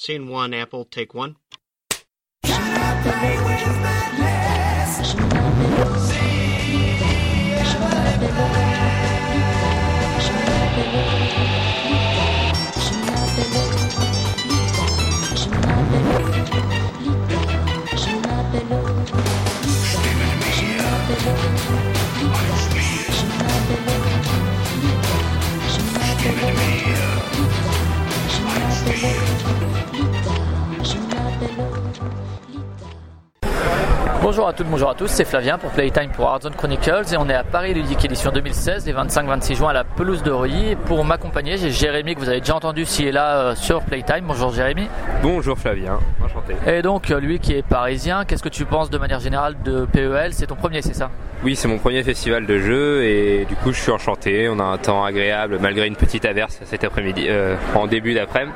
Scene one, Apple, take one. Give it to me. Bonjour à toutes, bonjour à tous, c'est Flavien pour Playtime pour Hardzone Chronicles et on est à Paris Ludique édition 2016, les 25-26 juin à la pelouse de Reuilly. Et pour m'accompagner, j'ai Jérémy que vous avez déjà entendu s'il est là euh, sur Playtime. Bonjour Jérémy. Bonjour Flavien, enchanté. Et donc euh, lui qui est parisien, qu'est-ce que tu penses de manière générale de PEL C'est ton premier, c'est ça? Oui, c'est mon premier festival de jeux et du coup je suis enchanté. On a un temps agréable malgré une petite averse cet après-midi, euh, en début d'après-midi.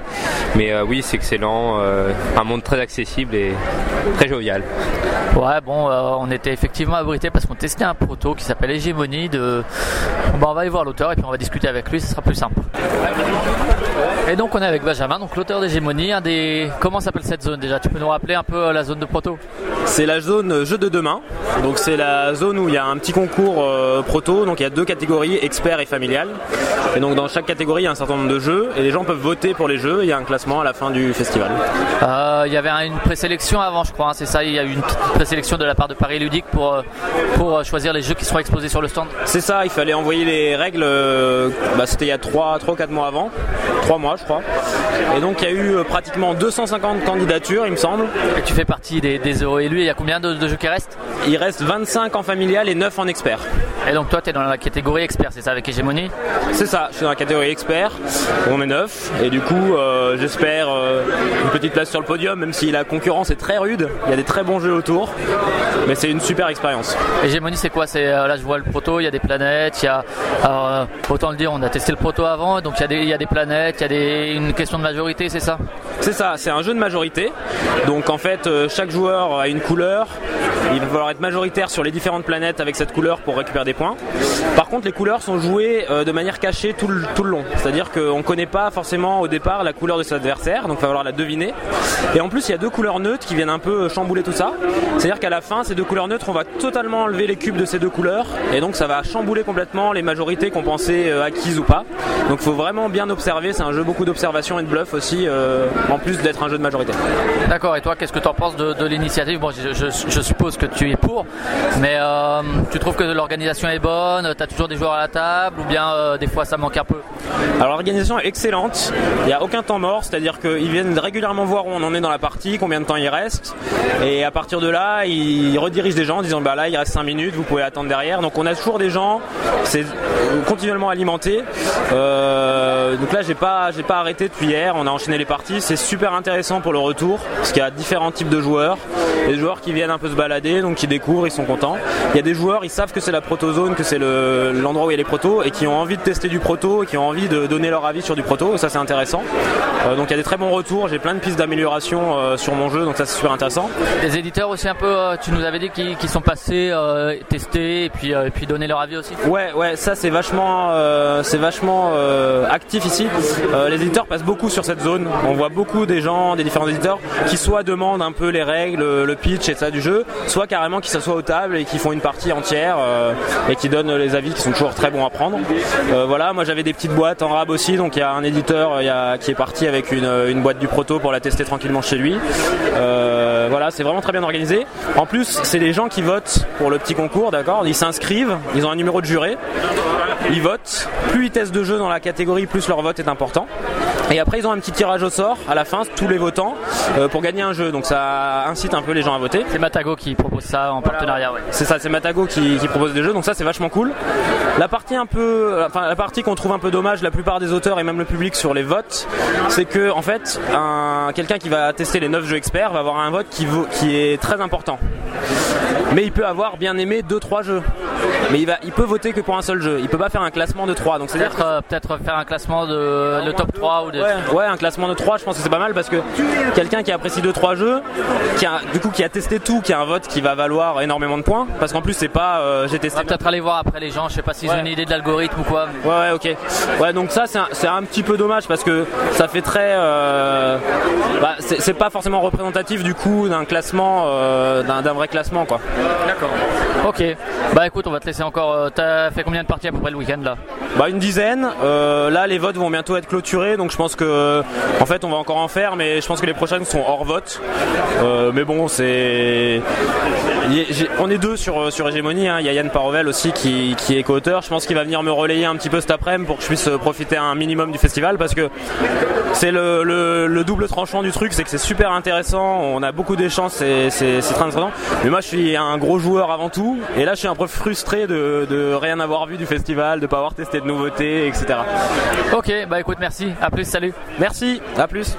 Mais euh, oui, c'est excellent, un monde très accessible et très jovial. Ouais, bon, euh, on était effectivement abrité parce qu'on testait un proto qui s'appelle Hégémonie de. On va aller voir l'auteur et puis on va discuter avec lui, ce sera plus simple. Et donc on est avec Benjamin, donc l'auteur d'Hégémonie, des. Comment s'appelle cette zone déjà? Tu peux nous rappeler un peu euh, la zone de proto? C'est la zone jeu de demain. Donc c'est la zone où il y a un petit concours euh, proto. Donc il y a deux catégories, expert et familial. Et donc dans chaque catégorie, il y a un certain nombre de jeux et les gens peuvent voter pour les jeux. Il y a un classement à la fin du festival. Euh, Il y avait un- une présélection avant, je crois, hein, c'est ça Il y a eu une petite présélection de la part de Paris Ludique pour, euh, pour choisir les jeux qui seront exposés sur le stand. C'est ça, il fallait envoyer les règles. bah, C'était il y a 3, 3 ou 4 mois avant. 3 mois, je crois. Et donc il y a eu pratiquement 250 candidatures, il me semble. Et tu fais partie des, des heureux élus. Il y a combien de, de jeux qui restent Il reste 25 en familial et 9 en expert. Et donc toi, tu es dans la catégorie expert, c'est ça, avec Hégémonie C'est ça, je suis dans la catégorie expert, on est neuf, et du coup euh, j'espère euh, une petite place sur le podium, même si la concurrence est très rude, il y a des très bons jeux autour, mais c'est une super expérience. Hégémonie, c'est quoi? C'est euh, Là, je vois le proto, il y a des planètes, il y a. alors, autant le dire, on a testé le proto avant, donc il y a des, il y a des planètes, il y a des, une question de majorité, c'est ça? C'est ça, c'est un jeu de majorité, donc en fait euh, chaque joueur a une couleur, il va falloir être majoritaire sur les différentes planètes avec cette couleur pour récupérer des points. Par contre les couleurs sont jouées euh, de manière cachée tout le, long, c'est-à-dire qu'on ne connaît pas forcément au départ la couleur de son adversaire, donc il va falloir la deviner. Et en plus il y a deux couleurs neutres qui viennent un peu chambouler tout ça, c'est-à-dire qu'à la fin ces deux couleurs neutres on va totalement enlever les cubes de ces deux couleurs, et donc ça va chambouler complètement les majorités qu'on pensait euh, acquises ou pas. Donc il faut vraiment bien observer, c'est un jeu beaucoup d'observation et de bluff aussi, euh, en plus d'être un jeu de majorité. D'accord, et toi, qu'est-ce que tu en penses de, l'initiative? Bon, je suppose que tu es pour, mais euh, tu trouves que l'organisation est bonne Tu as toujours des joueurs à la table, ou bien euh, des fois ça manque un peu? Alors l'organisation est excellente, il n'y a aucun temps mort, c'est-à-dire qu'ils viennent régulièrement voir où on en est dans la partie, combien de temps il reste, et à partir de là, ils redirigent des gens en disant bah là il reste 5 minutes, vous pouvez attendre derrière. Donc on a toujours des gens, c'est continuellement alimenté. Euh, donc là j'ai pas j'ai pas arrêté depuis hier, on a enchaîné les parties, c'est super intéressant pour le retour, parce qu'il y a différents types de joueurs, des joueurs qui viennent un peu se balader, donc qui découvrent, ils sont contents. Il y a des joueurs, ils savent que c'est la protozone, que c'est le- l'endroit où il y a les protos, et qui ont envie de tester du proto, et qui ont envie de donner leur avis sur du proto, ça c'est intéressant. Euh, donc il y a des très bons retours, j'ai plein de pistes d'amélioration euh, sur mon jeu, donc ça c'est super intéressant. Des éditeurs aussi un peu, tu nous avais dit qui, qui sont passés, testés, et puis, et puis donner leur avis aussi Ouais, ouais, ça c'est vachement, euh, c'est vachement euh, actif ici. Euh, les éditeurs passent beaucoup sur cette zone. On voit beaucoup des gens, des différents éditeurs, qui soit demandent un peu les règles, le pitch et ça du jeu, soit carrément qui s'assoient aux tables et qui font une partie entière euh, et qui donnent les avis qui sont toujours très bons à prendre. Euh, voilà, moi j'avais des petites boîtes en rab aussi, donc il y a un éditeur y a- qui est parti avec une, une boîte du proto pour la tester tranquillement chez lui. Euh, voilà, c'est vraiment très bien organisé. En plus, c'est les gens qui votent pour le petit concours, d'accord? Ils s'inscrivent, ils ont un numéro de juré, ils votent. Plus ils testent de jeux dans la catégorie, plus leur vote est important. Et après, ils ont un petit tirage au sort à la fin, tous les votants, euh, pour gagner un jeu. Donc ça incite un peu les gens à voter. C'est Matago qui propose ça en partenariat, ouais. C'est ça, c'est Matago qui, qui propose des jeux, donc ça c'est vachement cool. La partie un peu, enfin la partie qu'on trouve un peu dommage, la plupart des auteurs et même le public sur les votes, c'est que en fait, un, quelqu'un qui va tester les 9 jeux experts va avoir un vote qui, vaut, qui est très important. Mais il peut avoir bien aimé 2-3 jeux. Mais il, va, il peut voter que pour un seul jeu. Il peut pas faire un classement de 3. Donc c'est Peut-être euh, peut-être faire un classement de le top 3 ou de. Ouais, ouais, un classement de 3, je pense que c'est pas mal parce que quelqu'un qui apprécie 2-3 jeux, qui a, du coup qui a testé tout, qui a un vote qui va valoir énormément de points, parce qu'en plus c'est pas euh, j'ai On testé. va peut-être aller voir après les gens, je sais pas s'ils ont Ouais. une idée de l'algorithme ou quoi. mais- Ouais, ouais, ok. Ouais, donc ça c'est un, c'est un petit peu dommage parce que ça fait très. euh, bah, c'est pas forcément représentatif du coup d'un classement, euh, d'un vrai classement quoi. D'accord. Ok. Bah écoute, on va te laisser encore. Euh, t'as fait combien de parties à peu près le week-end là? Bah une dizaine. Euh, là, les votes vont bientôt être clôturés, donc je pense que, en fait, on va encore en faire, mais je pense que les prochaines sont hors vote. mais bon, c'est, on est deux sur sur Hégémonie. Hein. Il y a Yann Parovel aussi qui, qui est co-auteur. Je pense qu'il va venir me relayer un petit peu cet après-midi pour que je puisse profiter un minimum du festival parce que c'est le, le, double tranchant du truc, c'est que c'est super intéressant, on a beaucoup d'échanges, c'est, très intéressant. Mais moi je suis un gros joueur avant tout, et là je suis un peu frustré de, de rien avoir vu du festival, de pas avoir testé de nouveautés, etc. Ok, bah écoute, merci, à plus, salut. Merci, à plus.